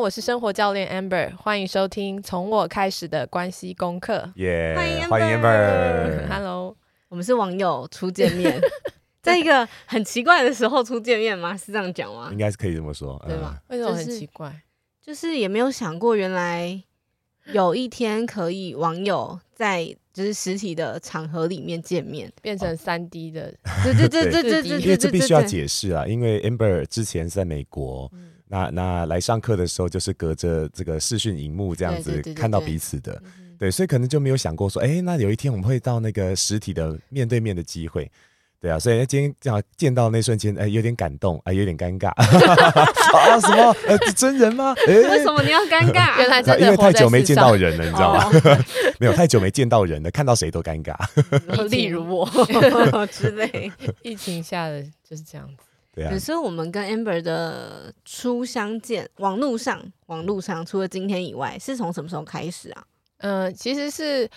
我是生活教练 Amber，欢迎收听从我开始的关系功课。耶、欢迎 Amber。Hello，我们是网友初见面，在一个很奇怪的时候初见面吗？是这样讲吗？应该是可以这么说，对吧？为什么很奇怪？就是、就是也没有想过，原来有一天可以网友在就是实体的场合里面见面，变成三 D 的。对对对对对对，因为这必须要解释啊，因为 Amber 之前是在美国。嗯那那来上课的时候，就是隔着这个视讯荧幕这样子看到彼此的，对，对，对，对，对，所以可能就没有想过说，哎、欸，那有一天我们会到那个实体的面对面的机会，对啊，所以今天这样见到那瞬间，哎、欸，有点感动，哎、欸，有点尴尬 啊，什么？呃，真人吗？哎、欸，为什么你要尴尬？原来真的，因为太久没见到人了，你知道吗？哦、没有太久没见到人了，看到谁都尴尬，例如我之类，疫情下的就是这样子。对啊，可是我们跟 Amber 的初相见，网络上，网络上除了今天以外，是从什么时候开始啊？嗯、呃，其实是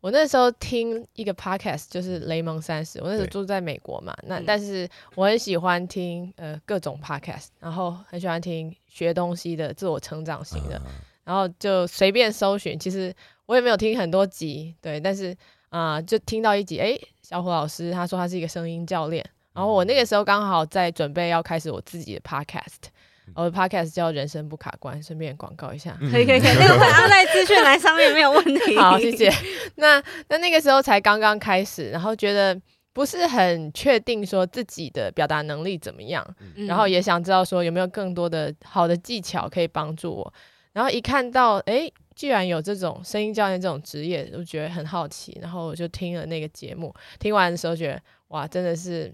我那时候听一个 podcast，就是雷蒙三十。我那时候住在美国嘛，那但是我很喜欢听呃各种 podcast，然后很喜欢听学东西的、自我成长型的，嗯、然后就随便搜寻。其实我也没有听很多集，对，但是啊、呃，就听到一集，哎，小虎老师他说他是一个声音教练。然后我那个时候刚好在准备要开始我自己的 podcast，我的 podcast 叫人生不卡关，顺便广告一下，可以可以可以，那个会安在资讯栏上面没有问题。好，谢谢。那那那个时候才刚刚开始，然后觉得不是很确定说自己的表达能力怎么样，嗯、然后也想知道说有没有更多的好的技巧可以帮助我。然后一看到哎，居然有这种声音教练这种职业，我觉得很好奇，然后我就听了那个节目，听完的时候觉得哇，真的是。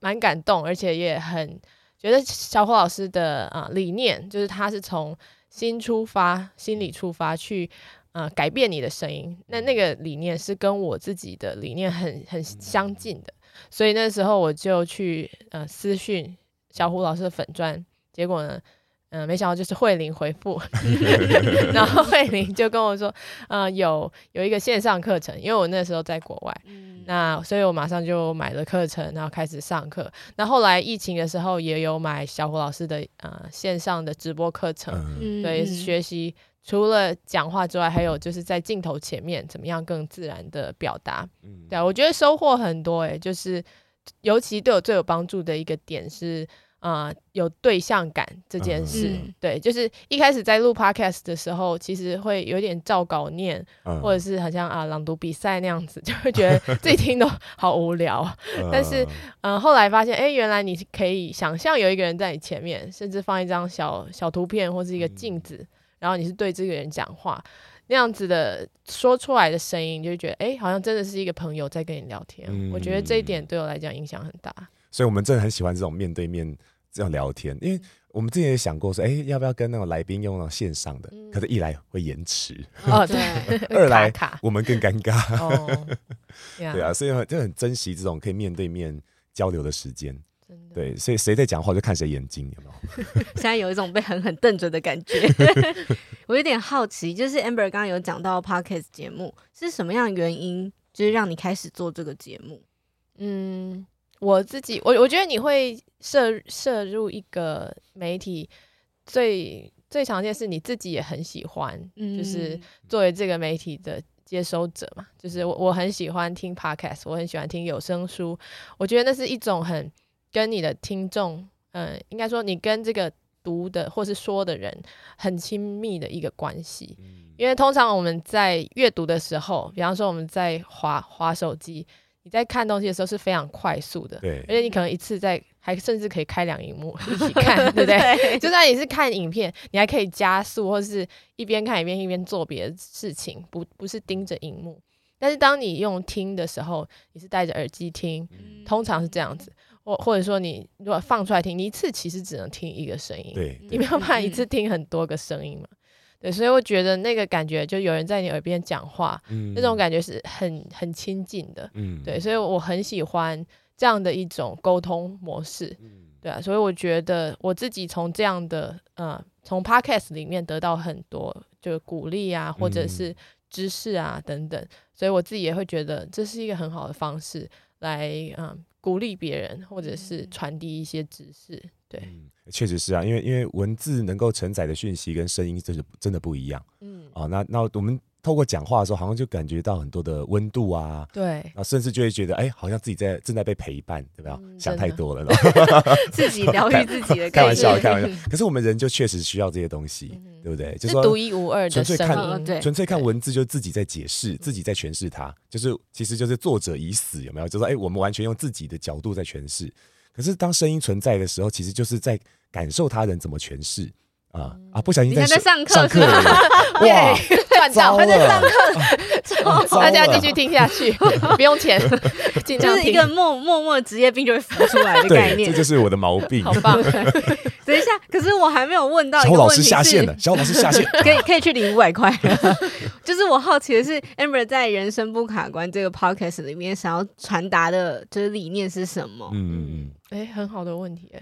蛮感动，而且也很觉得小虎老师的啊、理念，就是他是从心出发、心里出发去啊、呃、改变你的声音。那那个理念是跟我自己的理念很很相近的，所以那时候我就去呃私讯小虎老师的粉专，结果呢，嗯、没想到就是慧玲回复，然后慧玲就跟我说，呃，有有一个线上课程，因为我那时候在国外。那所以，我马上就买了课程，然后开始上课。那后来疫情的时候，也有买小虎老师的呃线上的直播课程，嗯、对，是学习除了讲话之外，还有就是在镜头前面怎么样更自然的表达。嗯、对，我觉得收获很多诶，就是尤其对我最有帮助的一个点是。啊、呃，有对象感这件事，嗯、对，就是一开始在录 podcast 的时候，其实会有点照稿念，嗯、或者是好像啊朗读比赛那样子，就会觉得自己听都 好无聊。嗯、但是，嗯、呃，后来发现，哎，原来你可以想象有一个人在你前面，甚至放一张小小图片或是一个镜子，嗯、然后你是对这个人讲话，那样子的说出来的声音，就会觉得，哎，好像真的是一个朋友在跟你聊天。嗯、我觉得这一点对我来讲影响很大。所以我们真的很喜欢这种面对面。这样聊天，因为我们之前也想过说，哎、欸，要不要跟那种来宾用那种线上的？嗯、可是，一来会延迟，哦，对，二来卡卡我们更尴尬，哦、对啊，所以就很珍惜这种可以面对面交流的时间。真的，对，所以谁在讲话就看谁眼睛，有没有？现在有一种被狠狠瞪着的感觉。我有点好奇，就是 Amber 刚刚有讲到 Podcast 节目是什么样的原因，就是让你开始做这个节目？嗯。我自己，我我觉得你会摄摄入一个媒体最，最最常见是你自己也很喜欢，嗯、就是作为这个媒体的接收者嘛，就是我我很喜欢听 podcast，我很喜欢听有声书，我觉得那是一种很跟你的听众，嗯，应该说你跟这个读的或是说的人很亲密的一个关系，嗯、因为通常我们在阅读的时候，比方说我们在划划手机。你在看东西的时候是非常快速的，对，而且你可能一次在还甚至可以开两荧幕 一起看，对不对？对，就算你是看影片，你还可以加速，或是一边看一边一边做别的事情，不不是盯着荧幕。但是当你用听的时候，你是戴着耳机听，通常是这样子。或或者说你如果放出来听，你一次其实只能听一个声音，对，你没有办法一次听很多个声音嘛。对，所以我觉得那个感觉，就有人在你耳边讲话，嗯、那种感觉是很很亲近的。嗯，对，所以我很喜欢这样的一种沟通模式。嗯，对啊，所以我觉得我自己从这样的呃，从 Podcast 里面得到很多就鼓励啊，或者是知识啊等等，所以我自己也会觉得这是一个很好的方式来嗯。鼓励别人，或者是传递一些知识，对，确、嗯、实是啊，因为因为文字能够承载的讯息跟声音真是真的不一样，嗯，啊，那那我们透过讲话的时候，好像就感觉到很多的温度啊，对，啊，甚至就会觉得，哎、欸，好像自己在正在被陪伴，对吧？嗯、想太多了，自己疗愈自己的，开玩笑，开玩笑。可是我们人就确实需要这些东西，嗯、对不对？就是独一无二的，纯粹看，纯粹看文字，就自己在解释，自己在诠释它，就是其实就是作者已死，有没有？就是说，哎、欸，我们完全用自己的角度在诠释。可是当声音存在的时候，其实就是在感受他人怎么诠释。啊啊！不小心 在上课，上课哇，赚到还在上课，大家继续听下去，不用钱，就是一个默默默职业病就会浮出来的概念，这就是我的毛病。好棒！等一下，可是我还没有问到小老师下线了，小老师下线，可以可以去领五百块。就是我好奇的是，Amber 在人生不卡关这个 podcast 里面想要传达的，就是理念是什么？嗯嗯嗯，哎，很好的问题，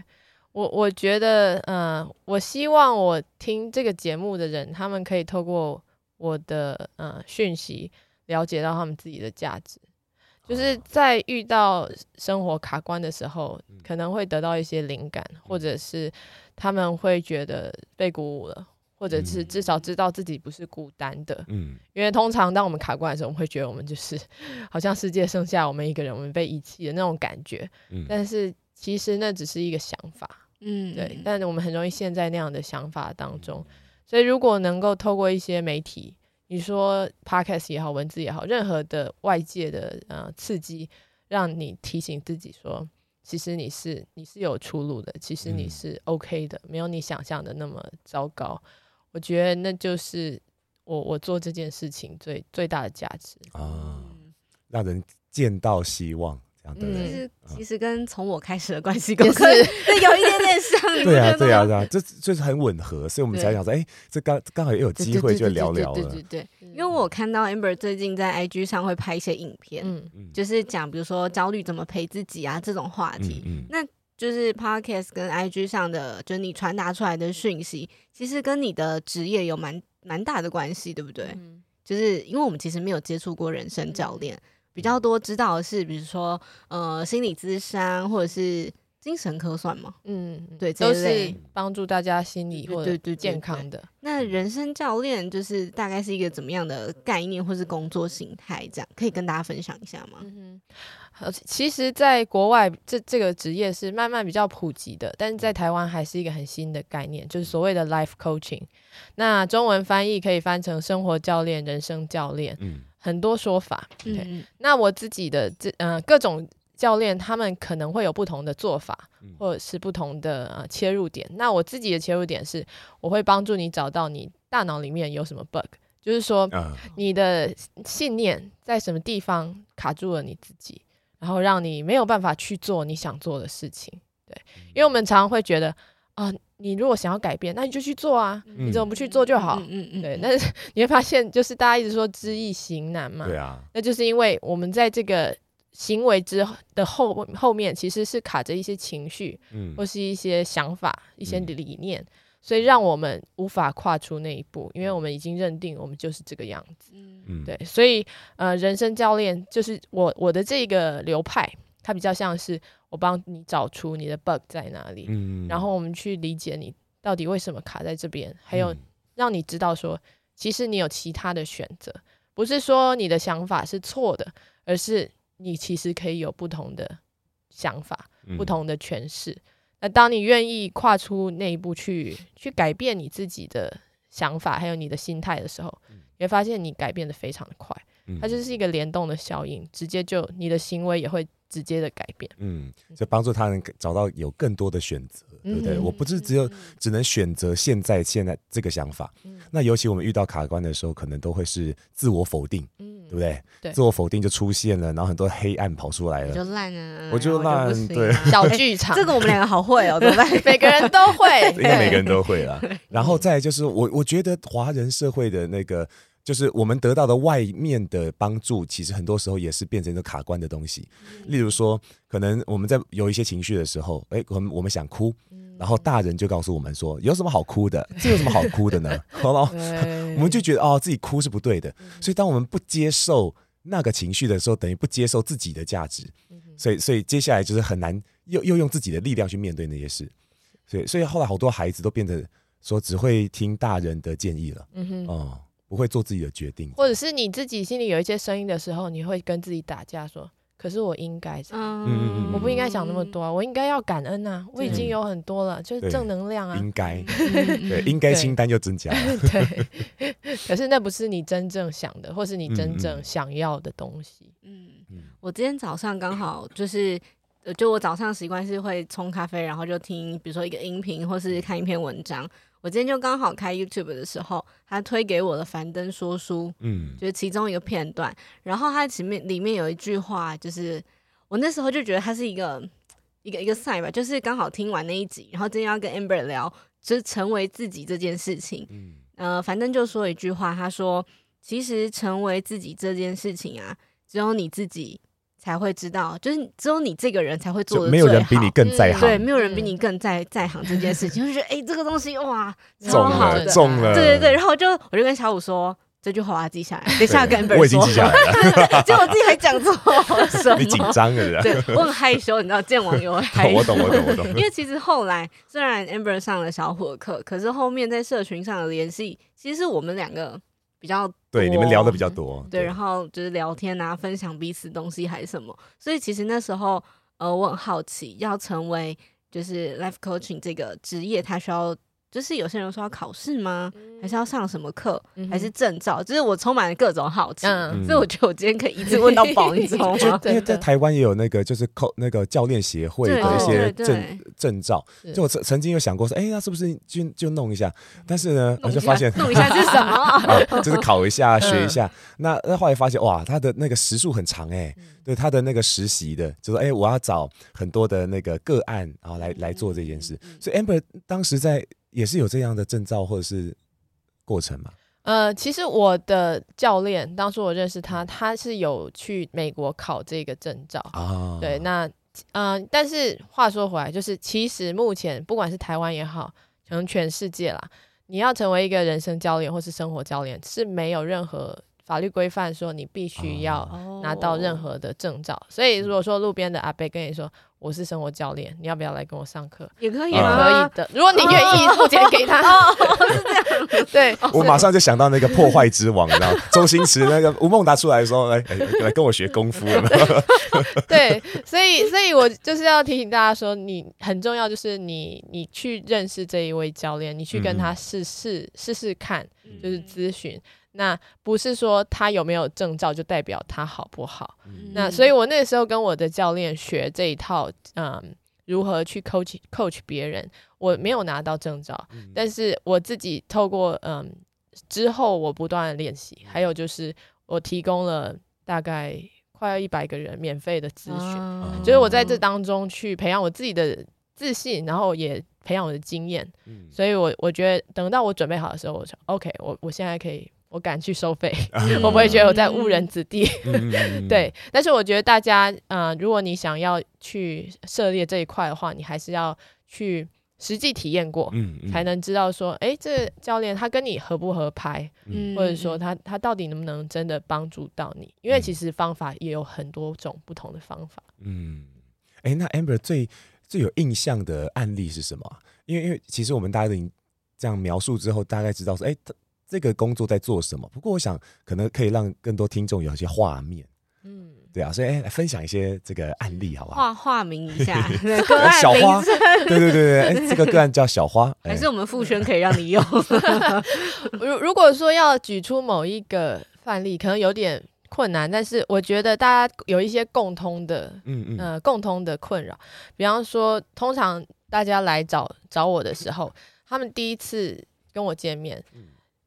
我我觉得，嗯、呃，我希望我听这个节目的人，他们可以透过我的呃讯息，了解到他们自己的价值，就是在遇到生活卡关的时候，可能会得到一些灵感，或者是他们会觉得被鼓舞了，或者是至少知道自己不是孤单的。嗯，因为通常当我们卡关的时候，我们会觉得我们就是 好像世界剩下我们一个人，我们被遗弃的那种感觉。嗯，但是其实那只是一个想法。嗯，对，但我们很容易陷在那样的想法当中，所以如果能够透过一些媒体，你说 Podcast 也好，文字也好，任何的外界的呃刺激，让你提醒自己说，其实你是你是有出路的，其实你是 OK 的，没有你想象的那么糟糕。我觉得那就是我我做这件事情最最大的价值啊，让人见到希望。其实其实跟从我开始的关系 公司对有一点点像，对啊对啊对啊，这就是很吻合，所以我们才想说，哎，这刚刚好也有机会就聊聊了。对对对，因为我看到 Amber 最近在 IG 上会拍一些影片，嗯就是讲比如说焦虑怎么陪自己啊这种话题嗯。那就是 Podcast 跟 IG 上的，就是你传达出来的讯息，其实跟你的职业有蛮蛮大的关系，对不对？就是因为我们其实没有接触过人生教练。比较多知道的是，比如说，呃，心理咨商或者是精神科算吗？嗯，对，都是帮助大家心理或者健康的。那人生教练就是大概是一个怎么样的概念，或是工作形态？这样可以跟大家分享一下吗？嗯哼，其实，在国外这这个职业是慢慢比较普及的，但是在台湾还是一个很新的概念，就是所谓的 life coaching。那中文翻译可以翻成生活教练、人生教练。嗯。很多说法，对，嗯、那我自己的这呃各种教练，他们可能会有不同的做法，或者是不同的呃切入点。那我自己的切入点是，我会帮助你找到你大脑里面有什么 bug，就是说你的信念在什么地方卡住了你自己，然后让你没有办法去做你想做的事情。对，因为我们常常会觉得啊。呃你如果想要改变，那你就去做啊！嗯、你怎么不去做就好？嗯嗯，嗯对。但是 你会发现，就是大家一直说知易行难嘛。对啊。那就是因为我们在这个行为之的后后面，其实是卡着一些情绪，嗯，或是一些想法、一些理念，嗯、所以让我们无法跨出那一步，因为我们已经认定我们就是这个样子。嗯。对。所以呃，人生教练就是我我的这个流派，它比较像是。我帮你找出你的 bug 在哪里，嗯，然后我们去理解你到底为什么卡在这边，还有让你知道说，其实你有其他的选择，不是说你的想法是错的，而是你其实可以有不同的想法，不同的诠释。嗯，那当你愿意跨出那一步去去改变你自己的想法，还有你的心态的时候，你会发现你改变的非常的快，它就是一个联动的效应，直接就你的行为也会。直接的改变，嗯，就帮助他人找到有更多的选择，嗯、对不对？我不是只有只能选择现在现在这个想法，嗯、那尤其我们遇到卡关的时候，可能都会是自我否定，嗯，对不对？对，自我否定就出现了，然后很多黑暗跑出来了，就烂了，我就烂，对，小剧场，这个我们两个好会哦，怎么办？每个人都会，应该每个人都会啦。然后再就是我，我觉得华人社会的那个。就是我们得到的外面的帮助，其实很多时候也是变成一个卡关的东西。例如说，可能我们在有一些情绪的时候，哎，我们我们想哭，然后大人就告诉我们说，有什么好哭的？这有什么好哭的呢？好了，我们就觉得哦，自己哭是不对的。所以，当我们不接受那个情绪的时候，等于不接受自己的价值。所以，所以接下来就是很难又又用自己的力量去面对那些事。所以，所以后来好多孩子都变得说只会听大人的建议了。嗯哼，哦。不会做自己的决定，或者是你自己心里有一些声音的时候，你会跟自己打架，说：“可是我应该，嗯，我不应该想那么多啊，我应该要感恩啊，我已经有很多了，就是正能量啊，应该，对，应该清单就增加了，对。可是那不是你真正想的，或是你真正想要的东西。嗯，我今天早上刚好就是，就我早上习惯是会冲咖啡，然后就听，比如说一个音频，或是看一篇文章。我今天就刚好开 YouTube 的时候，他推给我的樊登说书，嗯，就是其中一个片段。然后他前面里面有一句话，就是我那时候就觉得他是一个一个一个 sign 吧，就是刚好听完那一集，然后今天要跟 Amber 聊，就是成为自己这件事情。嗯，呃，樊登就说一句话，他说：“其实成为自己这件事情啊，只有你自己。”才会知道，就是只有你这个人才会做的，没有人比你更在行。对，没有人比你更在在行这件事情，就觉得哎，这个东西哇，超好的，中了，对对对。然后就我就跟小五说这句话，我要记下来，等一下跟本人说。我已经记下来了，结果我自己还讲错什么？你紧张了，对，我很害羞，你知道，见网友害羞。我懂，我懂，我懂。因为其实后来虽然 Amber 上了小虎的课，可是后面在社群上的联系，其实是我们两个。比较对，你们聊的比较多，对，然后就是聊天啊，分享彼此东西还是什么，所以其实那时候呃，我很好奇，要成为就是 life coaching 这个职业，它需要。就是有些人说要考试吗？还是要上什么课？还是证照？就是我充满了各种好奇，所以我觉得我今天可以一直问到 饱，你知道吗？因为在台湾也有那个就是考那个教练协会的一些证证照，就我曾曾经有想过说，哎，那是不是就就弄一下？但是呢，我就发现弄一下是什么？就是考一下 学一下。那那后来发现哇，他的那个时数很长哎，对他的那个实习的，就说哎，我要找很多的那个个案，然后来来做这件事。所以 Amber 当时在。也是有这样的证照或者是过程吗？呃，其实我的教练当初我认识他，他是有去美国考这个证照啊。对，那嗯、呃，但是话说回来，就是其实目前不管是台湾也好，可能全世界啦，你要成为一个人生教练或是生活教练，是没有任何法律规范说你必须要拿到任何的证照。所以如果说路边的阿伯跟你说，我是生活教练，你要不要来跟我上课？也可以，也可以的。如果你愿意付钱给他，哦，是这样。对，我马上就想到那个破坏之王，你知道，周星驰那个吴孟达出来说：“来，来跟我学功夫。”对，所以，所以我就是要提醒大家说，你很重要，就是你，你去认识这一位教练，你去跟他试试试试看，就是咨询。那不是说他有没有证照就代表他好不好？嗯、那所以，我那时候跟我的教练学这一套，嗯，如何去 coach coach 别人。我没有拿到证照，嗯、但是我自己透过嗯之后我不断的练习，还有就是我提供了大概快要一百个人免费的咨询，嗯、就是我在这当中去培养我自己的自信，然后也培养我的经验。嗯、所以我我觉得等到我准备好的时候，我说 OK，我我现在可以。我敢去收费，我不会觉得我在误人子弟。对，但是我觉得大家，呃，如果你想要去涉猎这一块的话，你还是要去实际体验过，嗯嗯、才能知道说，哎，这个教练他跟你合不合拍，嗯、或者说他他到底能不能真的帮助到你？因为其实方法也有很多种不同的方法。嗯，哎，那 Amber 最最有印象的案例是什么？因为因为其实我们大家都这样描述之后，大概知道说，哎。这个工作在做什么？不过我想，可能可以让更多听众有一些画面。嗯，对啊，所以哎，来分享一些这个案例，好不好？画画名一下，小花。对对对对，哎，这个个案叫小花，还是我们傅轩可以让你用？如如果说要举出某一个范例，可能有点困难，但是我觉得大家有一些共通的，嗯嗯，呃，共通的困扰。比方说，通常大家来找找我的时候，他们第一次跟我见面。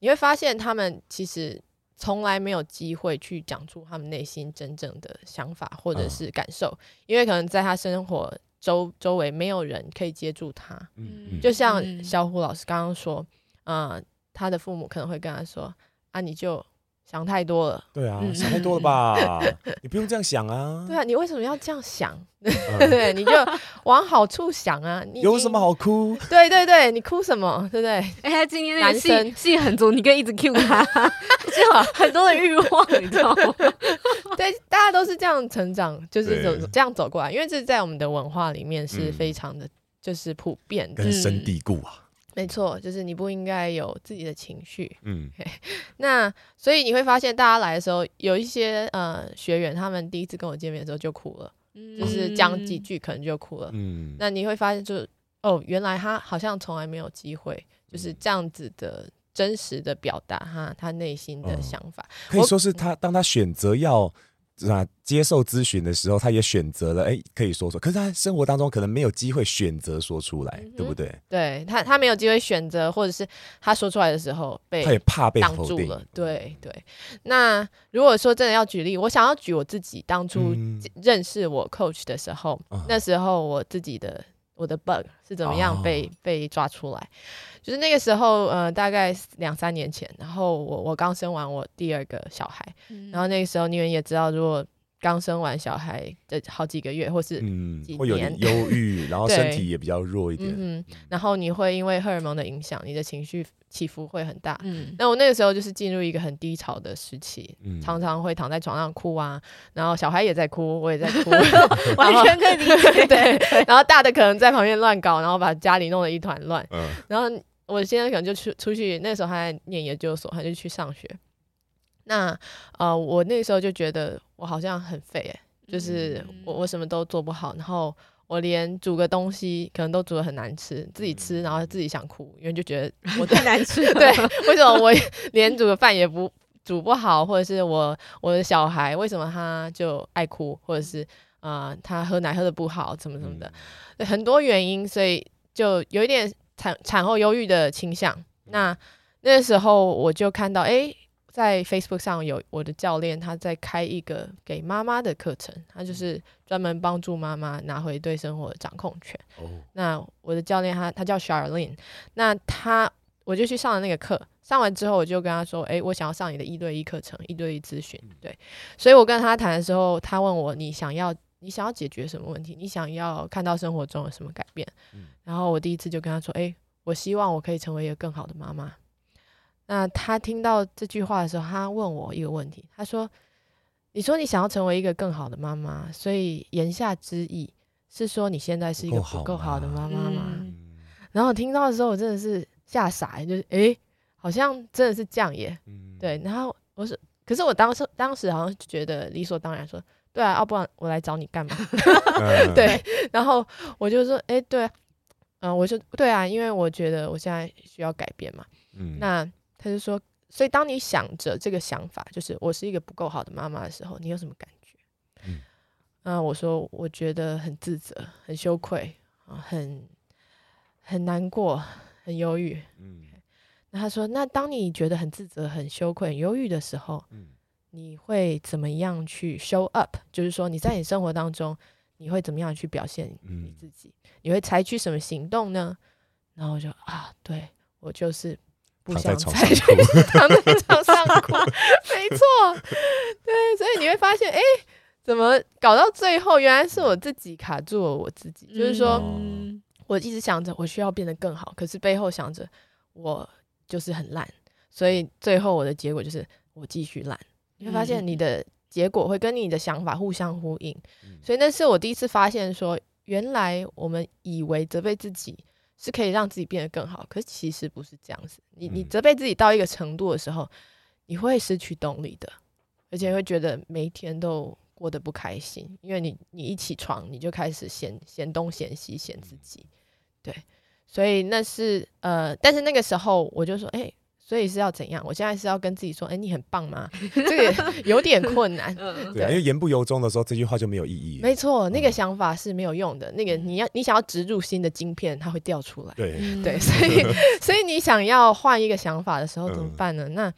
你会发现他们其实从来没有机会去讲出他们内心真正的想法或者是感受，因为可能在他生活周周围没有人可以接住他。嗯，就像小虎老师刚刚说，嗯，他的父母可能会跟他说：“啊，你就。”想太多了，对啊，想太多了吧？你不用这样想啊。对啊，你为什么要这样想？对，你就往好处想啊。你有什么好哭？对对对，你哭什么？对不对？哎，他今天那个戏戏很足，你可以一直 cue 他，就很多的欲望，你知道吗？对，大家都是这样成长，就是走这样走过来，因为这在我们的文化里面是非常的，就是普遍的，根深蒂固啊。没错，就是你不应该有自己的情绪。嗯.那所以你会发现，大家来的时候，有一些呃学员，他们第一次跟我见面的时候就哭了，嗯、就是讲几句可能就哭了。嗯，那你会发现就，就哦，原来他好像从来没有机会，就是这样子的真实的表达哈他内心的想法。哦、可以说是他当他选择要。啊，接受咨询的时候，他也选择了，哎、欸，可以说说。可是他生活当中可能没有机会选择说出来，嗯、对不对？对他，他没有机会选择，或者是他说出来的时候被他也怕被挡住了。对对。那如果说真的要举例，我想要举我自己当初认识我 coach 的时候，嗯、那时候我自己的我的 bug 是怎么样被、哦、被抓出来。就是那个时候，呃，大概两三年前，然后我我刚生完我第二个小孩，嗯、然后那个时候你们也知道，如果刚生完小孩的好几个月，或是几年，嗯、会有点忧郁，然后身体也比较弱一点，嗯，然后你会因为荷尔蒙的影响，你的情绪起伏会很大，嗯，那我那个时候就是进入一个很低潮的时期，嗯、常常会躺在床上哭啊，然后小孩也在哭，我也在哭 完全可以理解，对，然后大的可能在旁边乱搞，然后把家里弄得一团乱，嗯，然后。我现在可能就出出去，那时候还在念研究所，他就去上学。那呃，我那时候就觉得我好像很废，欸，就是我我什么都做不好，然后我连煮个东西可能都煮的很难吃，自己吃然后自己想哭，因为就觉得 我太难吃。对，为什么我连煮个饭也不煮不好，或者是我我的小孩为什么他就爱哭，或者是啊、呃、他喝奶喝的不好，怎么怎么的，很多原因，所以就有一点。产产后忧郁的倾向，那那时候我就看到，哎，在 Facebook 上有我的教练他在开一个给妈妈的课程，他就是专门帮助妈妈拿回对生活的掌控权。哦、那我的教练他他叫 Charlene，那他我就去上了那个课，上完之后我就跟他说，哎，我想要上你的一对一课程，一对一咨询。对，所以我跟他谈的时候，他问我你想要。你想要解决什么问题？你想要看到生活中有什么改变？嗯、然后我第一次就跟他说：“哎、欸，我希望我可以成为一个更好的妈妈。”那他听到这句话的时候，他问我一个问题，他说：“你说你想要成为一个更好的妈妈，所以言下之意是说你现在是一个不够好的妈妈吗？”嗯、然后我听到的时候，我真的是吓傻，就是诶、欸，好像真的是这样耶。嗯、对，然后我说，可是我当时当时好像觉得理所当然说。对啊，要不然我来找你干嘛？对，然后我就说，哎，对，嗯，我说对啊，因为我觉得我现在需要改变嘛。嗯，那他就说，所以当你想着这个想法，就是我是一个不够好的妈妈的时候，你有什么感觉？嗯，那我说我觉得很自责、很羞愧啊，很很难过、很忧郁。嗯，那他说，那当你觉得很自责、很羞愧、很忧郁的时候，嗯。你会怎么样去 show up？就是说你在你生活当中，你会怎么样去表现你自己？嗯、你会采取什么行动呢？然后我就啊，对我就是不想采取 躺在床上 哭，没错，对，所以你会发现，哎，怎么搞到最后，原来是我自己卡住了我自己。嗯、就是说，嗯、我一直想着我需要变得更好，可是背后想着我就是很烂，所以最后我的结果就是我继续烂。你会发现你的结果会跟你的想法互相呼应，嗯、所以那是我第一次发现说，原来我们以为责备自己是可以让自己变得更好，可是其实不是这样子。你你责备自己到一个程度的时候，你会失去动力的，而且会觉得每一天都过得不开心，因为你你一起床你就开始嫌嫌东嫌西嫌自己，对，所以那是呃，但是那个时候我就说，哎、欸。所以是要怎样？我现在是要跟自己说：“哎、欸，你很棒吗？”这个 有点困难。对，啊，因为言不由衷的时候，这句话就没有意义。没错，那个想法是没有用的。嗯、那个你要你想要植入新的晶片，它会掉出来。对对，所以 所以你想要换一个想法的时候怎么办呢？嗯、那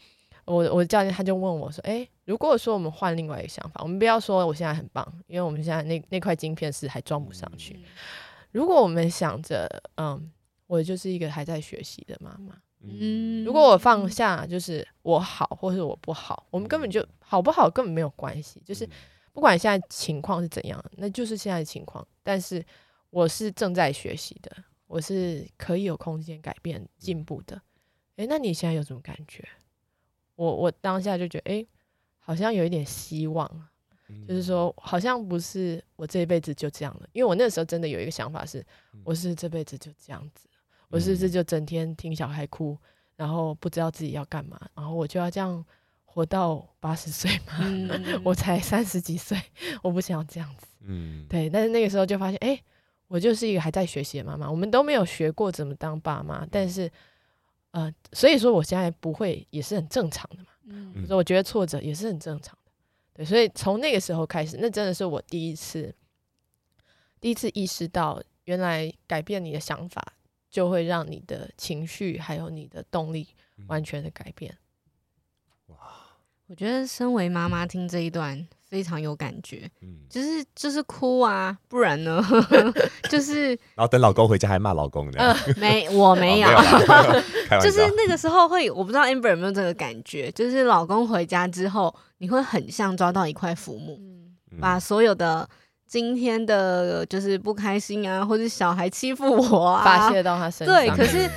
我我的教练他就问我说：“哎，如果说我们换另外一个想法，我们不要说我现在很棒，因为我们现在那那块晶片是还装不上去。嗯、如果我们想着，嗯，我就是一个还在学习的妈妈，嗯，如果我放下，就是我好或是我不好，我们根本就好不好根本没有关系，就是不管现在情况是怎样，那就是现在的情况。但是我是正在学习的，我是可以有空间改变进步的。哎，那你现在有什么感觉？”我我当下就觉得，哎、欸，好像有一点希望，嗯、就是说，好像不是我这一辈子就这样了。因为我那时候真的有一个想法是，我是这辈子就这样子，嗯、我是不是就整天听小孩哭，然后不知道自己要干嘛，然后我就要这样活到八十岁嘛？嗯、我才三十几岁，我不想要这样子。嗯，对。但是那个时候就发现，哎、欸，我就是一个还在学习的妈妈，我们都没有学过怎么当爸妈，但是。呃，所以说我现在不会也是很正常的嘛。嗯，所以我觉得挫折也是很正常的。对，所以从那个时候开始，那真的是我第一次，第一次意识到，原来改变你的想法，就会让你的情绪还有你的动力完全的改变。哇，我觉得身为妈妈听这一段。非常有感觉，嗯，就是就是哭啊，不然呢，就是然后等老公回家还骂老公的，呃，没我没有，就是那个时候会，我不知道 Amber 有没有这个感觉，就是老公回家之后，你会很像抓到一块浮木，嗯，把所有的今天的就是不开心啊，或者小孩欺负我啊，发泄到他身上，对，可是。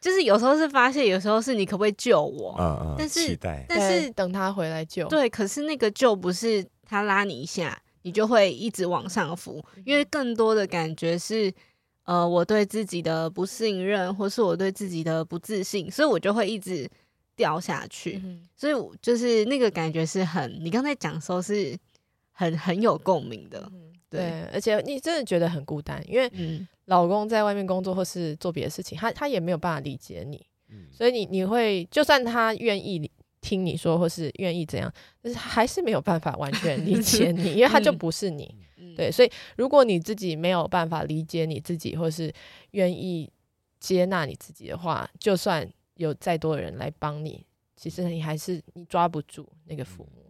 就是有时候是发泄，有时候是你可不可以救我？嗯嗯。但是，但是等他回来救。对，可是那个救不是他拉你一下，你就会一直往上浮，因为更多的感觉是，呃，我对自己的不信任，或是我对自己的不自信，所以我就会一直掉下去。嗯、所以就是那个感觉是很，你刚才讲的时候是很很有共鸣的。嗯对，而且你真的觉得很孤单，因为老公在外面工作或是做别的事情，他他也没有办法理解你，嗯、所以你你会就算他愿意听你说或是愿意怎样，但是还是没有办法完全理解你，因为他就不是你。嗯、对，所以如果你自己没有办法理解你自己，或是愿意接纳你自己的话，就算有再多的人来帮你，其实你还是你抓不住那个父母。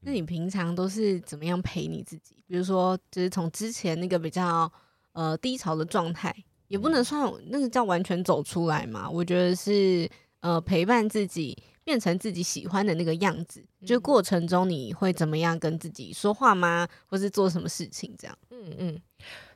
那你平常都是怎么样陪你自己？比如说，就是从之前那个比较呃低潮的状态，也不能算那个叫完全走出来嘛。我觉得是呃陪伴自己变成自己喜欢的那个样子。就过程中你会怎么样跟自己说话吗？或是做什么事情这样？嗯嗯。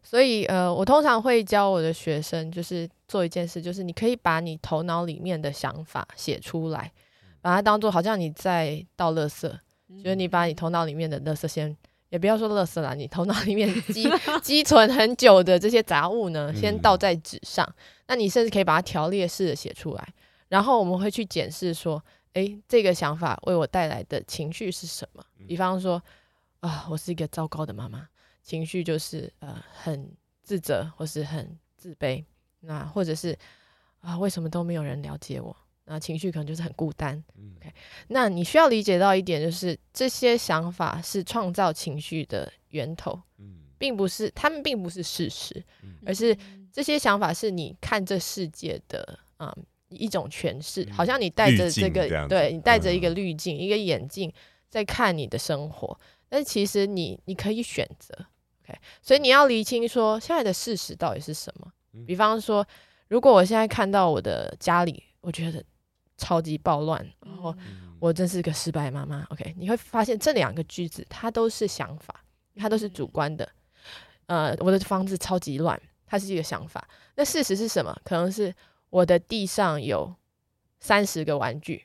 所以呃，我通常会教我的学生，就是做一件事，就是你可以把你头脑里面的想法写出来，把它当做好像你在倒垃圾。就是你把你头脑里面的垃圾先，也不要说垃圾啦，你头脑里面积积存很久的这些杂物呢，先倒在纸上。嗯、那你甚至可以把它条列式的写出来，然后我们会去检视说，诶，这个想法为我带来的情绪是什么？比方说，啊，我是一个糟糕的妈妈，情绪就是呃很自责或是很自卑，那或者是啊为什么都没有人了解我？那情绪可能就是很孤单。OK，那你需要理解到一点，就是这些想法是创造情绪的源头，并不是他们并不是事实，而是这些想法是你看这世界的啊、嗯、一种诠释，好像你带着这个，这对你带着一个滤镜、一个眼镜在看你的生活，但其实你你可以选择。OK，所以你要厘清说现在的事实到底是什么。比方说，如果我现在看到我的家里，我觉得。超级暴乱，然后我真是个失败妈妈。OK，你会发现这两个句子它都是想法，它都是主观的。呃，我的房子超级乱，它是一个想法。那事实是什么？可能是我的地上有三十个玩具，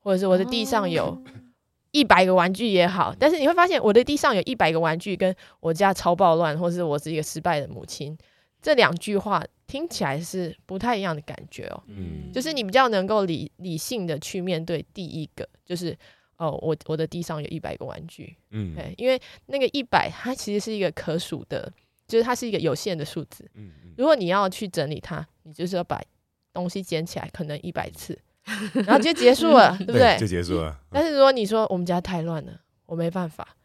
或者是我的地上有一百个玩具也好。但是你会发现，我的地上有一百个玩具，跟我家超暴乱，或是我是一个失败的母亲，这两句话。听起来是不太一样的感觉哦，嗯，就是你比较能够理理性的去面对第一个，就是哦，我我的地上有一百个玩具，嗯，对，因为那个一百它其实是一个可数的，就是它是一个有限的数字，嗯，如果你要去整理它，你就是要把东西捡起来，可能一百次，然后就结束了，对不对？就结束了。但是如果你说我们家太乱了，我没办法，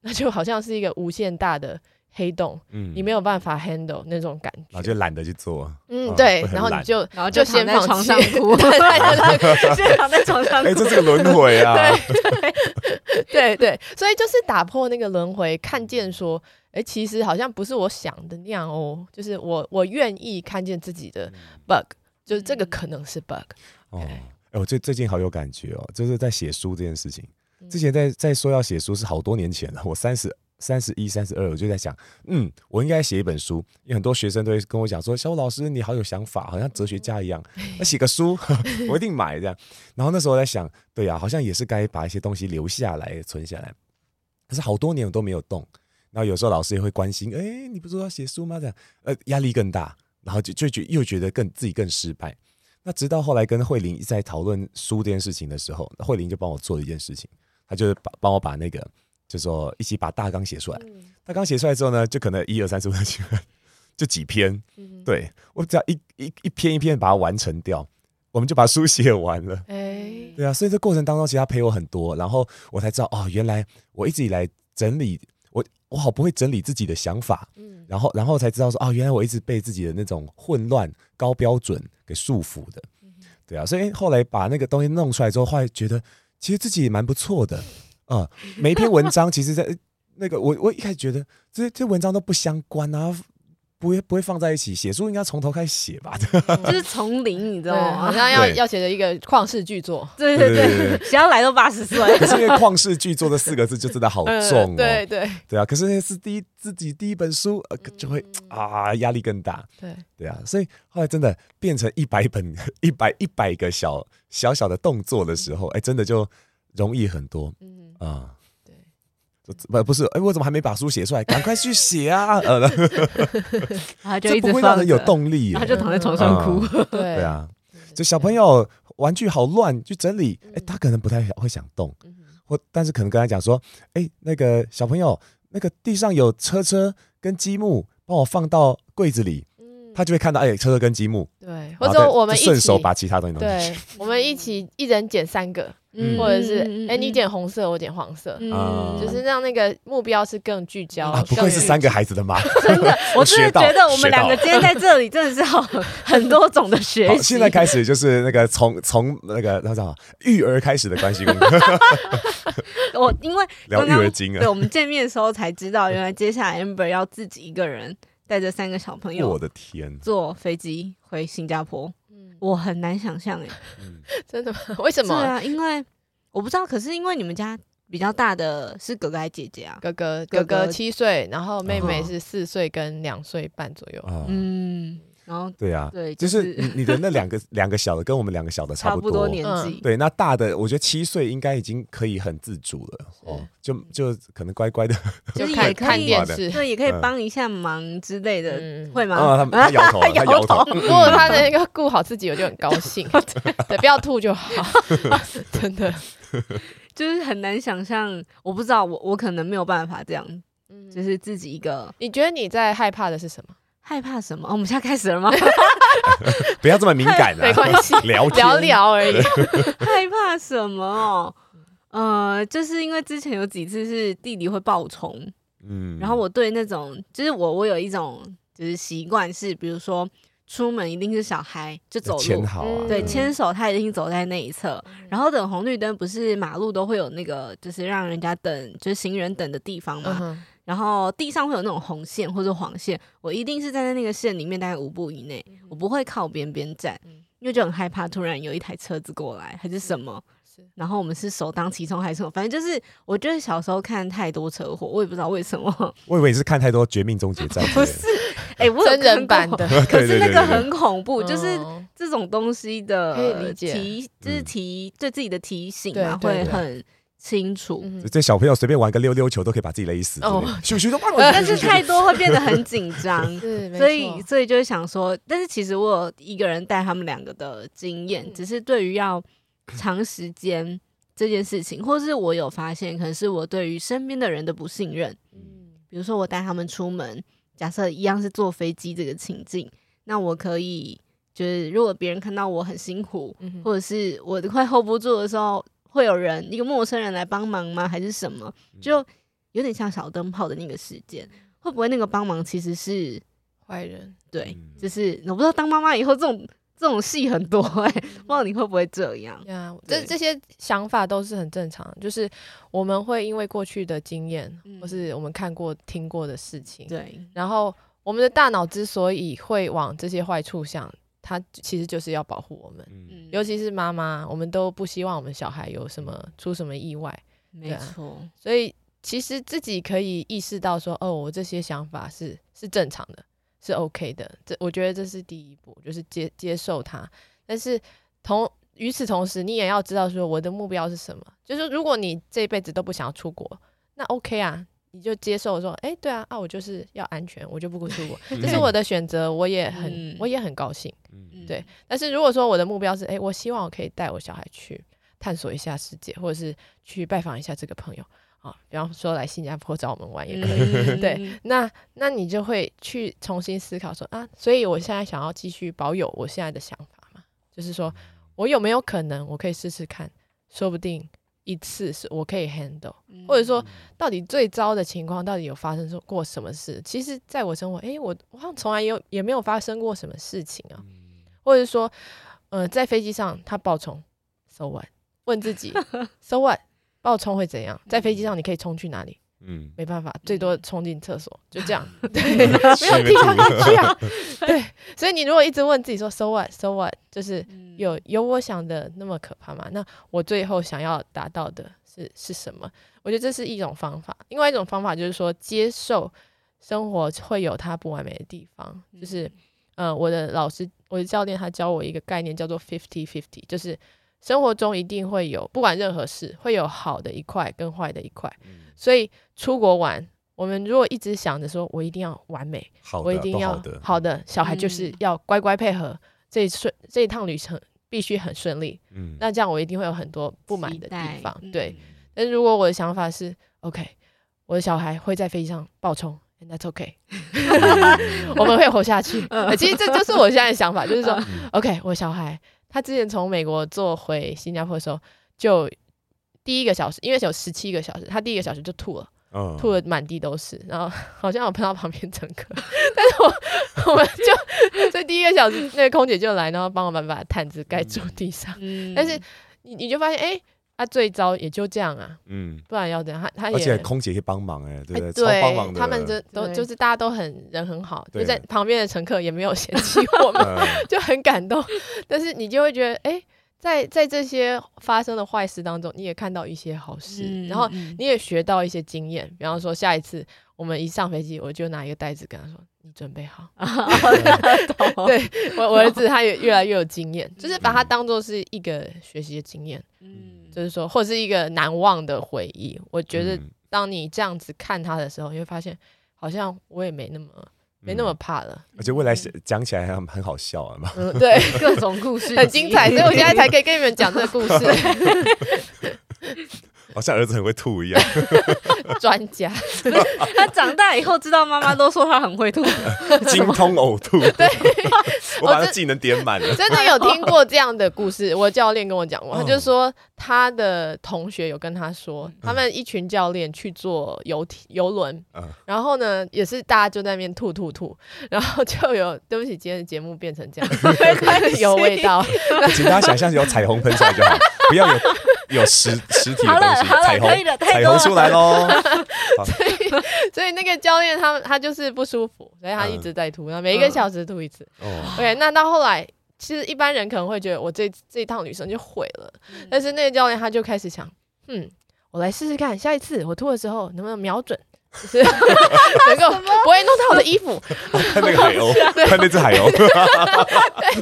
那就好像是一个无限大的。黑洞，嗯，你没有办法 handle 那种感觉，然后就懒得去做，嗯，对，然后你就然后就先在床上 哭，对对对，先躺在床上哭，哎，这是个轮回啊，对对对，所以就是打破那个轮回，看见说，哎，其实好像不是我想的那样哦，就是我我愿意看见自己的 bug，就是这个可能是 bug，哦，哎，我最最近好有感觉哦，就是在写书这件事情。之前在在说要写书是好多年前了，我三十三十一、三十二，我就在想，嗯，我应该写一本书。因为很多学生都会跟我讲说，小武老师你好有想法，好像哲学家一样。那写个书，我一定买这样。然后那时候我在想，对呀、啊，好像也是该把一些东西留下来、存下来。可是好多年我都没有动。然后有时候老师也会关心，哎，你不是说要写书吗？这样，呃，压力更大，然后就就觉又觉得更自己更失败。那直到后来跟慧玲在讨论书这件事情的时候，慧玲就帮我做了一件事情。她就是帮帮我把那个，就说一起把大纲写出来。大纲写出来之后呢，就可能一二三四五六七八，就几篇。对，我只要一一一篇一篇把它完成掉，我们就把书写完了。哎，对啊，所以这过程当中其实他陪我很多，然后我才知道哦，原来我一直以来整理我我好不会整理自己的想法。嗯然后然后才知道说哦，原来我一直被自己的那种混乱高标准给束缚的。对啊，所以后来把那个东西弄出来之后，后来觉得。其实自己也蛮不错的，啊、嗯，每一篇文章其实，在那个我我一开始觉得这这文章都不相关啊，不会不会放在一起。写书应该从头开始写吧，就是从零，你知道吗？好像要要写的一个旷世巨作。对对对，谁要来都八十岁。可是因为“旷世巨作”这四个字就真的好重哦。对对对啊！可是那是第一自己第一本书，呃，就会啊压力更大。对对啊，所以后来真的变成一百本一百一百个小。小小的动作的时候，哎，真的就容易很多。嗯啊，对，不不是，哎，我怎么还没把书写出来？赶快去写啊！呃，这不会让人有动力，他就躺在床上哭。对啊，就小朋友玩具好乱，去整理，哎，他可能不太会想动，或但是可能跟他讲说，哎，那个小朋友，那个地上有车车跟积木，帮我放到柜子里。他就会看到，哎、欸，车车跟积木，对，或者我们顺手把其他东西弄进去。对，我们一起一人捡三个，嗯、或者是，哎、你点红色，我点黄色，嗯，就是让那个目标是更聚焦。啊，不愧是三个孩子的妈，真的，我真的觉得我们两个今天在这里真的是好很多种的学习。现在开始就是那个从从那个那叫育儿开始的关系。我因为聊育儿经啊，对，我们见面的时候才知道，原来接下来 Amber 要自己一个人。带着三个小朋友，我的天，坐飞机回新加坡，嗯，我很难想象哎，嗯，真的吗？为什么？对啊，因为我不知道，可是因为你们家比较大的是哥哥还是姐姐啊？哥哥，哥哥七岁，然后妹妹是四岁跟两岁半左右，嗯。然后对啊，对，就是你的那两个两个小的跟我们两个小的差不多年纪。对，那大的我觉得七岁应该已经可以很自主了哦，就就可能乖乖的，就是也看电视，对，也可以帮一下忙之类的，会吗？啊，他 摇头，他摇头。如果他能够顾好自己，我就很高兴。对，不要吐就好，真的。就是很难想象，我不知道，我我可能没有办法这样，嗯就是自己一个。你觉得你在害怕的是什么？害怕什么？我们现在开始了吗？不要这么敏感的，没关系，聊聊聊而已。害怕什么哦？呃，就是因为之前有几次是弟弟会爆冲，嗯，然后我对那种，就是我我有一种就是习惯是，比如说出门一定是小孩就走路，牵好啊，对，牵手他一定走在那一侧，然后等红绿灯，不是马路都会有那个就是让人家等，就是行人等的地方嘛。然后地上会有那种红线或者黄线，我一定是站在那个线里面，大概五步以内，我不会靠边边站，因为就很害怕突然有一台车子过来还是什么。然后我们是首当其冲还是什么？反正就是我觉得小时候看太多车祸，我也不知道为什么。我以为你是看太多《绝命终结战》。不是，哎，真人版的，可是那个很恐怖，就是这种东西的提，就是提对自己的提醒啊，会很。清楚，这小朋友随便玩个溜溜球都可以把自己勒死哦，但是太多会变得很紧张，所以所以就是想说，但是其实我有一个人带他们两个的经验，只是对于要长时间这件事情，或是我有发现，可能是我对于身边的人的不信任。嗯。比如说我带他们出门，假设一样是坐飞机这个情境，那我可以就是如果别人看到我很辛苦，或者是我快 hold 不住的时候。会有人一个陌生人来帮忙吗？还是什么？就有点像小灯泡的那个事件，会不会那个帮忙其实是坏人？对，就是我不知道当妈妈以后这种这种戏很多哎、欸，不知道你会不会这样？呀，这这些想法都是很正常，就是我们会因为过去的经验，或是我们看过、听过的事情，对，然后我们的大脑之所以会往这些坏处想。他其实就是要保护我们，嗯、尤其是妈妈，我们都不希望我们小孩有什么出什么意外，没错、啊。所以其实自己可以意识到说，哦，我这些想法是是正常的，是 OK 的。这我觉得这是第一步，就是接接受它。但是同与此同时，你也要知道说，我的目标是什么。就是如果你这辈子都不想要出国，那 OK 啊。你就接受说，哎、欸，对啊，啊，我就是要安全，我就不出国，这是我的选择，我也很，嗯、我也很高兴，嗯、对。但是如果说我的目标是，哎、欸，我希望我可以带我小孩去探索一下世界，或者是去拜访一下这个朋友啊，比方说来新加坡找我们玩也可以，嗯、对。那那你就会去重新思考说，啊，所以我现在想要继续保有我现在的想法嘛，就是说我有没有可能，我可以试试看，说不定。一次是我可以 handle，或者说到底最糟的情况到底有发生过什么事？其实，在我生活，诶、欸，我我好像从来有也没有发生过什么事情啊。或者说，呃，在飞机上他爆冲，so what？问自己，so what？爆冲会怎样？在飞机上你可以冲去哪里？嗯，没办法，最多冲进厕所，就这样，对，没有地方可以去啊。对，所以你如果一直问自己说 so what？so what？就是有有我想的那么可怕吗？那我最后想要达到的是是什么？我觉得这是一种方法。另外一种方法就是说，接受生活会有它不完美的地方。就是，呃，我的老师，我的教练，他教我一个概念叫做 fifty fifty，就是生活中一定会有，不管任何事，会有好的一块跟坏的一块。所以出国玩，我们如果一直想着说我一定要完美，好我一定要好的，好的小孩就是要乖乖配合，这一顺这一趟旅程必须很顺利。嗯，那这样我一定会有很多不满的地方。对，但如果我的想法是 OK，我的小孩会在飞机上爆冲，That's OK，我们会活下去。其实这就是我现在的想法，就是说 OK，我小孩他之前从美国坐回新加坡的时候就。第一个小时，因为有十七个小时，他第一个小时就吐了，嗯、吐的满地都是，然后 好像有碰到旁边乘客，但是我我们就所以第一个小时，那个空姐就来，然后帮我们把毯子盖住地上，嗯、但是你你就发现，哎、啊、最糟也就这样啊，嗯，不然要怎样？他他也而且空姐也帮忙、欸，哎，对不对？对，帮忙他们就都就是大家都很人很好，就在旁边的乘客也没有嫌弃我们，嗯、就很感动。但是你就会觉得，哎、欸。在在这些发生的坏事当中，你也看到一些好事，嗯、然后你也学到一些经验。比方说，下一次我们一上飞机，我就拿一个袋子跟他说：“你准备好。”对，我我儿子他也越来越有经验，就是把它当做是一个学习的经验。嗯，就是说，或者是一个难忘的回忆。我觉得，当你这样子看他的时候，你会发现，好像我也没那么。没那么怕了，而且未来讲起来还很好笑啊嘛。嗯，对，各种故事很精彩，所以我现在才可以跟你们讲这个故事。好像儿子很会吐一样，专家。他长大以后知道妈妈都说他很会吐，精通呕吐。对，我把他技能点满了。真的有听过这样的故事，我教练跟我讲过，他就说他的同学有跟他说，他们一群教练去坐游艇游轮，然后呢也是大家就在那边吐吐吐，然后就有对不起，今天的节目变成这样，有味道，请大家想象有彩虹喷出来就好，不要有。有实 实体的东西，彩虹彩虹出来喽。所以所以那个教练他他就是不舒服，所以他一直在吐，然后每一个小时吐一次。OK，那到后来，其实一般人可能会觉得我这这一趟旅程就毁了，但是那个教练他就开始想，嗯，我来试试看，下一次我吐的时候能不能瞄准。是 能够不会弄到我的衣服。看 那个海鸥，看那只海鸥，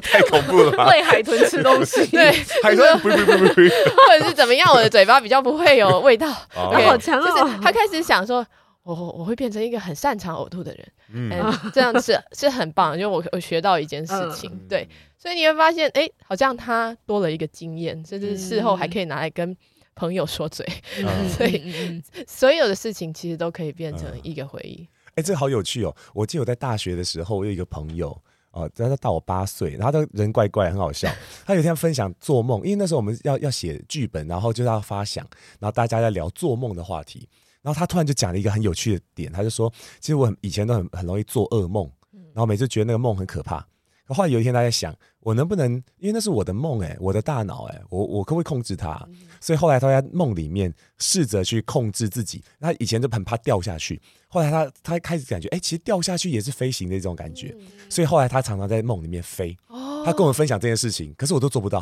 太恐怖了吧？喂海豚吃东西，对，海豚不不不不，或者是怎么样？我的嘴巴比较不会有味道。好强哦！他开始想说，我我会变成一个很擅长呕吐的人。嗯，这样是是很棒，因为我我学到一件事情。对，所以你会发现，哎，好像他多了一个经验，甚至事后还可以拿来跟。朋友说嘴，嗯、所以所有的事情其实都可以变成一个回忆。哎、嗯欸，这个好有趣哦！我记得我在大学的时候，我有一个朋友哦，他他大我八岁，然后他人怪怪，很好笑。他有一天分享做梦，因为那时候我们要要写剧本，然后就要发想，然后大家在聊做梦的话题。然后他突然就讲了一个很有趣的点，他就说，其实我很以前都很很容易做噩梦，然后每次觉得那个梦很可怕。后来有一天他在想，我能不能，因为那是我的梦哎，我的大脑哎，我我可不可以控制它？所以后来他在梦里面试着去控制自己。他以前就很怕掉下去，后来他他开始感觉，哎，其实掉下去也是飞行的一种感觉。所以后来他常常在梦里面飞。他跟我们分享这件事情，可是我都做不到。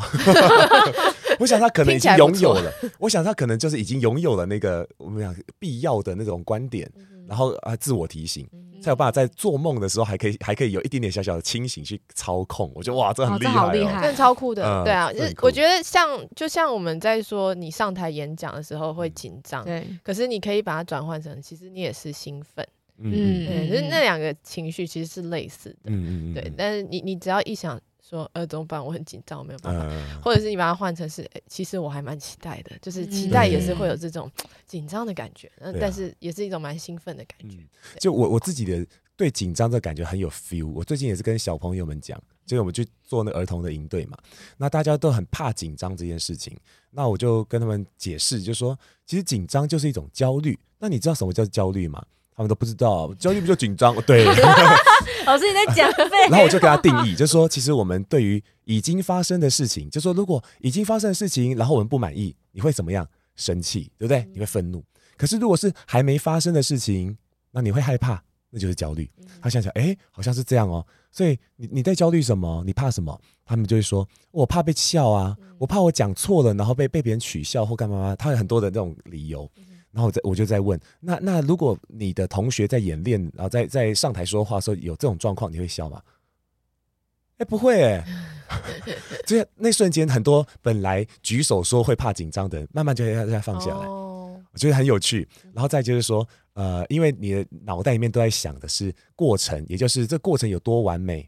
我想他可能已经拥有了，我想他可能就是已经拥有了那个我们讲必要的那种观点，然后啊自我提醒。才有办法在做梦的时候还可以还可以有一点点小小的清醒去操控，我觉得哇，这很厉害，厉害，真的超酷的。嗯、对啊，就是我觉得像就像我们在说你上台演讲的时候会紧张，对，可是你可以把它转换成其实你也是兴奋，嗯，对，就是那两个情绪其实是类似的，嗯嗯对，但是你你只要一想。说呃怎么办？我很紧张，我没有办法。呃、或者是你把它换成是，欸、其实我还蛮期待的，就是期待也是会有这种紧张的感觉，嗯、但是也是一种蛮兴奋的感觉。就我我自己的对紧张的感觉很有 feel。我最近也是跟小朋友们讲，就是我们去做那个儿童的营队嘛，那大家都很怕紧张这件事情，那我就跟他们解释，就说其实紧张就是一种焦虑。那你知道什么叫焦虑吗？他们都不知道，焦虑不就紧张？对。老师你在讲 然后我就给他定义，就是说，其实我们对于已经发生的事情，就说，如果已经发生的事情，然后我们不满意，你会怎么样？生气，对不对？你会愤怒。可是如果是还没发生的事情，那你会害怕，那就是焦虑。他想想，哎，好像是这样哦。所以你你在焦虑什么？你怕什么？他们就会说，我怕被笑啊，我怕我讲错了，然后被被别人取笑或干嘛嘛。他有很多的这种理由。然后我在我就在问，那那如果你的同学在演练，然后在在上台说话的时候有这种状况，你会笑吗？哎，不会哎，就那瞬间，很多本来举手说会怕紧张的人，慢慢就会再放下来。哦，我觉得很有趣。然后再就是说，呃，因为你的脑袋里面都在想的是过程，也就是这过程有多完美。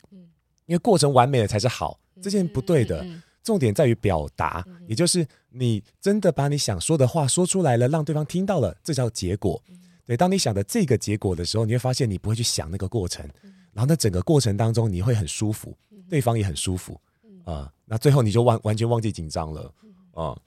因为过程完美了才是好，这件不对的。重点在于表达，也就是你真的把你想说的话说出来了，让对方听到了，这叫结果。对，当你想的这个结果的时候，你会发现你不会去想那个过程，然后那整个过程当中你会很舒服，对方也很舒服啊、呃。那最后你就完完全忘记紧张了啊、呃。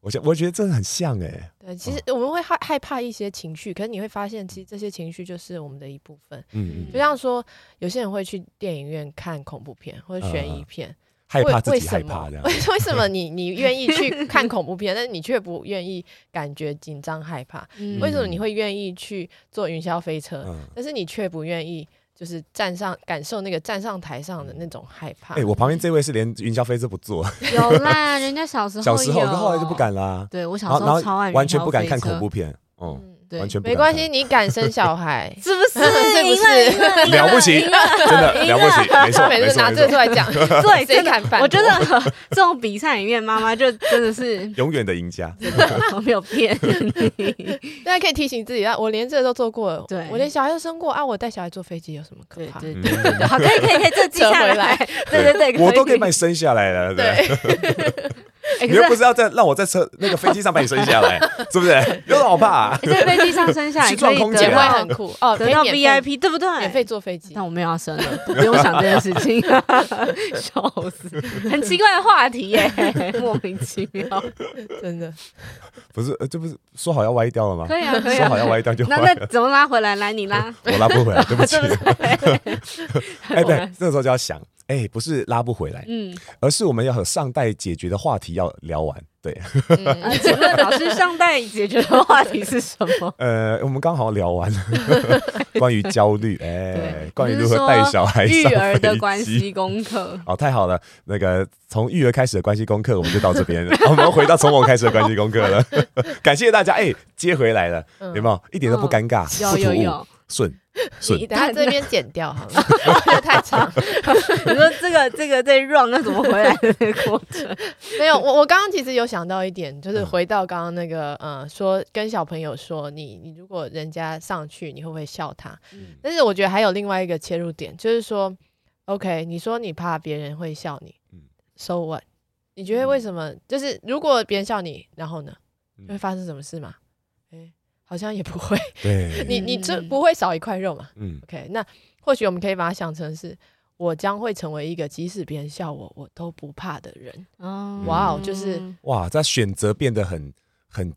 我觉我觉得这很像哎、欸。对，其实我们会害害怕一些情绪，可是你会发现，其实这些情绪就是我们的一部分。嗯嗯。就像说，有些人会去电影院看恐怖片或者悬疑片。呃害怕自己害怕这样，为什么？为什么你 你愿意去看恐怖片，但是你却不愿意感觉紧张害怕？嗯、为什么你会愿意去坐云霄飞车，嗯、但是你却不愿意就是站上感受那个站上台上的那种害怕？哎、欸，我旁边这位是连云霄飞车不坐，有啦，人家小时候小时候，后来就不敢啦。对，我小时候超爱云霄飞车，完全不敢看恐怖片，嗯。嗯对，完全没关系，你敢生小孩。是不是？是不是？了不起，真的了不起，没错，每次拿这个出来讲，对，谁敢办？我觉得这种比赛里面，妈妈就真的是永远的赢家，我没有骗你。大家可以提醒自己啊，我连这个都做过了，对，我连小孩都生过啊，我带小孩坐飞机有什么可怕？对对对，好，可以可以可以，这记下来，对对对，我都可以把你生下来了，对。你又不是要在让我在车那个飞机上把你生下来，是不是？有点好怕。在飞机上生下来 可以得到很酷哦，得到 VIP 对不对？免费坐飞机。但我没有要生了，不用想这件事情。笑死，很奇怪的话题耶，莫名其妙，真的。不是，这不是说好要歪掉了吗？可以啊，可以说好要歪掉就歪。那那怎么拉回来？来，你拉。我拉不回来，对不起。哎，对，这个时候就要想。哎，不是拉不回来，嗯，而是我们要和上代解决的话题要聊完，对。请问老师，上代解决的话题是什么？呃，我们刚好聊完了 关于焦虑，哎，关于如何带小孩、育儿的关系功课。哦，太好了，那个从育儿开始的关系功课，我们就到这边，我们回到从我开始的关系功课了。感谢大家，哎，接回来了，有没有？一点都不尴尬，不突兀，顺。你等下这边剪掉好了，太长。你说这个这个在 run 那怎么回来的那个过程？没有，我我刚刚其实有想到一点，就是回到刚刚那个，嗯，说跟小朋友说，你你如果人家上去，你会不会笑他？嗯，但是我觉得还有另外一个切入点，就是说，OK，你说你怕别人会笑你，嗯，So what？你觉得为什么？就是如果别人笑你，然后呢，会发生什么事吗？诶。好像也不会，对，你你这不会少一块肉嘛？嗯，OK，那或许我们可以把它想成是，我将会成为一个即使别人笑我，我都不怕的人。哦，哇哦，就是哇，这选择变得很很？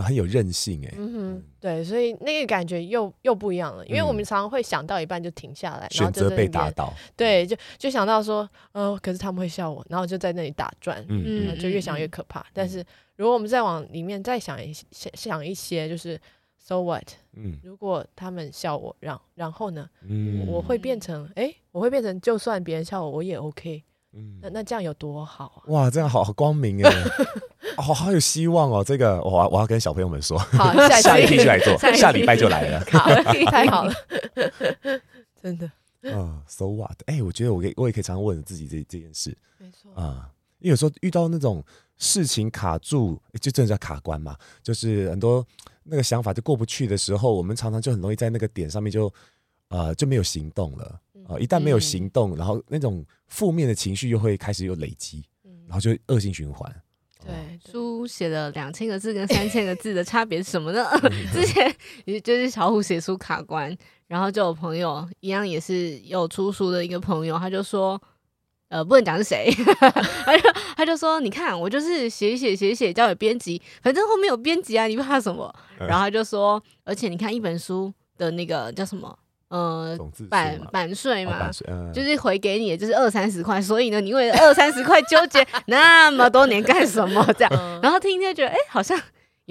很有韧性哎。嗯哼，对，所以那个感觉又又不一样了，因为我们常常会想到一半就停下来，选择被打倒。对，就就想到说，呃，可是他们会笑我，然后就在那里打转，嗯，就越想越可怕。但是如果我们再往里面再想一想想一些，就是 so what？嗯，如果他们笑我，然然后呢？嗯，我会变成哎，我会变成就算别人笑我，我也 OK。嗯，那那这样有多好啊？哇，这样好好光明哎，好好有希望哦。这个我我要跟小朋友们说，好，下一 期就来做，下礼拜就来了，好，太好了，真的。嗯，So what？哎，我觉得我可以，我也可以常常问自己这这件事，没错啊，因为有时候遇到那种事情卡住，就真的叫卡关嘛，就是很多那个想法就过不去的时候，我们常常就很容易在那个点上面就呃就没有行动了。啊！一旦没有行动，嗯、然后那种负面的情绪又会开始有累积，嗯、然后就恶性循环。对，书写了两千个字跟三千个字的差别是什么呢？之前也就是小虎写书卡关，然后就有朋友一样也是有出书的一个朋友，他就说，呃，不能讲是谁，他就他就说，你看我就是写写写写交给编辑，反正后面有编辑啊，你怕什么？然后他就说，而且你看一本书的那个叫什么？呃，版版税嘛，就是回给你的就是二三十块，所以呢，你为了二三十块纠结 那么多年干什么？这样，然后听一听觉得，哎，好像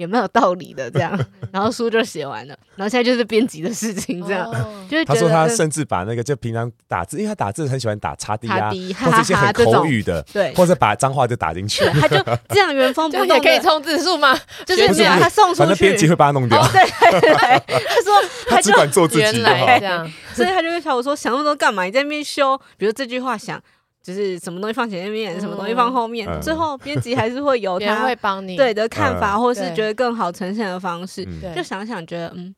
也蛮有道理的，这样，然后书就写完了，然后现在就是编辑的事情，这样，就是他说他甚至把那个就平常打字，因为他打字很喜欢打叉 D 啊，或者一些很口语的，对，或者把脏话就打进去，他就这样原封不动，也可以充字数吗？就是这样，他送出去，编辑会把他弄掉，对对对，他说 他只管做自己这样。所以他就会笑我说：“想那么多干嘛？你在那边修，比如这句话想，就是什么东西放前面，什么东西放后面，最后编辑还是会有他会帮你对的看法，或是觉得更好呈现的方式。就想想觉得，嗯，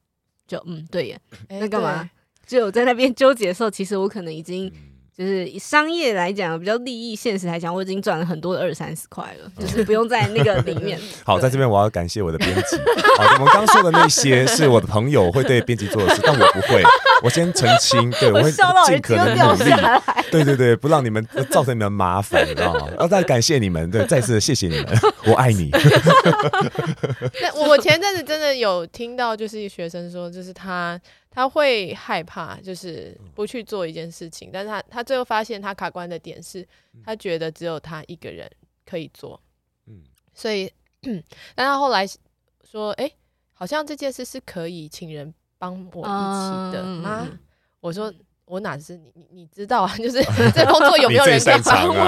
就嗯，对耶。那干嘛？就我在那边纠结的时候，其实我可能已经。”就是以商业来讲，比较利益现实来讲，我已经赚了很多的二三十块了，就是不用在那个里面。好，在这边我要感谢我的编辑。好，我们刚说的那些是我的朋友会对编辑做的事，但我不会。我先澄清，对我会尽可能努力。对对对，不让你们造成你们麻烦，知道吗？然后再感谢你们，对，再次谢谢你们，我爱你。那我前阵子真的有听到，就是学生说，就是他。他会害怕，就是不去做一件事情，但是他他最后发现他卡关的点是，他觉得只有他一个人可以做，嗯，所以，但他后来说，哎，好像这件事是可以请人帮我一起的吗？我说我哪是你你你知道啊，就是 这工作有没有人可以帮我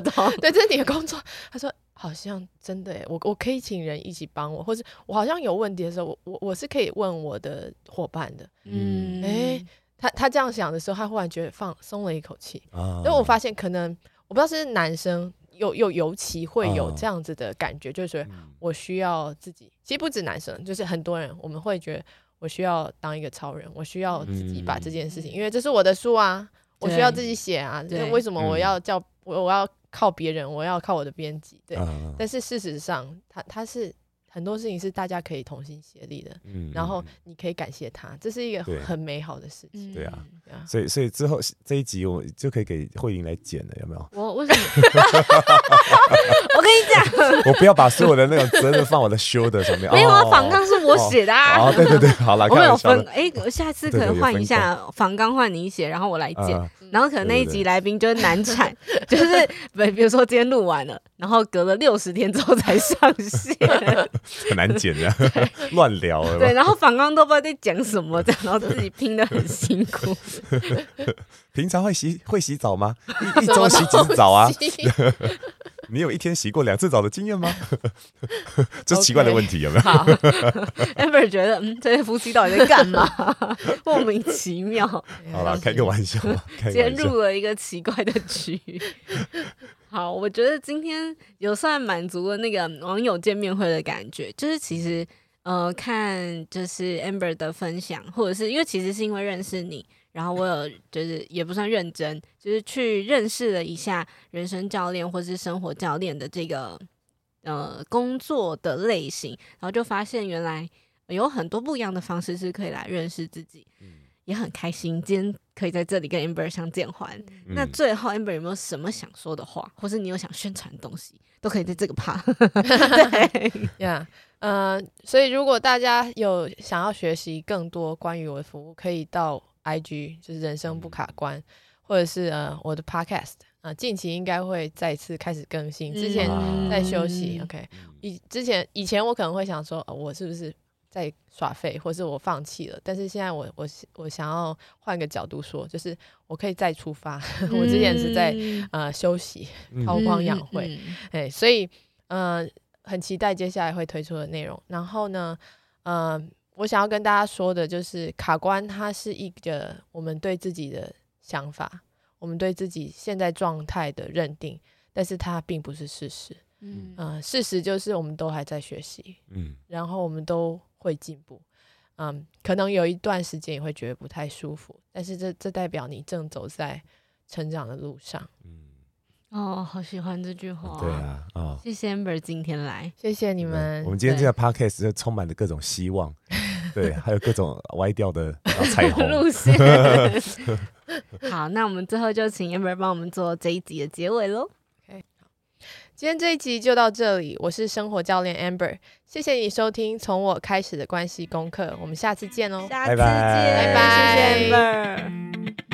的？对，这是你的工作。他说。好像真的诶，我我可以请人一起帮我，或者我好像有问题的时候，我我我是可以问我的伙伴的。嗯，诶，他他这样想的时候，他忽然觉得放松了一口气。啊，因为我发现可能我不知道是男生有有尤其会有这样子的感觉，就是我需要自己。其实不止男生，就是很多人我们会觉得我需要当一个超人，我需要自己把这件事情，因为这是我的书啊，我需要自己写啊。就是为什么我要叫我我要。靠别人，我要靠我的编辑，对。嗯、但是事实上，他他是很多事情是大家可以同心协力的，嗯，然后你可以感谢他，这是一个很美好的事情。对啊，所以所以之后这一集我就可以给慧莹来剪了，有没有？我为什么？我不要把所有的那种责任放我的 shoulder 上面。没有啊，仿纲是我写的啊。哦，对对对，好了，我有分。哎，我下次可能换一下仿纲，换你写，然后我来剪。然后可能那一集来宾就是难产，就是比如说今天录完了，然后隔了六十天之后才上线，很难剪的，乱聊。对，然后仿纲都不知道在讲什么，这样然后自己拼的很辛苦。平常会洗会洗澡吗？一一周洗几次澡啊？你有一天洗过两次澡的经验吗？这奇怪的问题有没有？好，Amber 觉得，嗯，这些夫妻到底在干嘛？莫名其妙。好了，开个玩笑。今天入了一个奇怪的局。好，我觉得今天有算满足了那个网友见面会的感觉。就是其实，呃，看就是 Amber 的分享，或者是因为其实是因为认识你。然后我有就是也不算认真，就是去认识了一下人生教练或是生活教练的这个呃工作的类型，然后就发现原来有很多不一样的方式是可以来认识自己。也很开心，今天可以在这里跟 Amber 相见欢。嗯、那最后 Amber 有没有什么想说的话，或是你有想宣传的东西，都可以在这个 part。对呀，呃，所以如果大家有想要学习更多关于我的服务，可以到 IG，就是人生不卡关，嗯、或者是呃我的 Podcast，啊、呃，近期应该会再次开始更新。之前在休息、嗯、，OK，以之前以前我可能会想说，呃、我是不是？在耍废，或是我放弃了，但是现在我我我想要换个角度说，就是我可以再出发。嗯、我之前是在呃休息、韬光养晦，哎、嗯嗯，所以呃很期待接下来会推出的内容。然后呢，呃，我想要跟大家说的就是，卡关它是一个我们对自己的想法，我们对自己现在状态的认定，但是它并不是事实。嗯、呃，事实就是我们都还在学习，嗯，然后我们都。会进步，嗯，可能有一段时间也会觉得不太舒服，但是这这代表你正走在成长的路上。嗯，哦，好喜欢这句话。对啊，哦，谢谢 Amber 今天来，谢谢你们。我们今天这个 Podcast 就充满了各种希望，对，还有各种歪掉的 彩虹路线。好，那我们最后就请 Amber 帮我们做这一集的结尾喽。今天这一集就到这里，我是生活教练 Amber，谢谢你收听从我开始的关系功课，我们下次见哦，下次见，拜拜，拜拜，谢谢 Amber。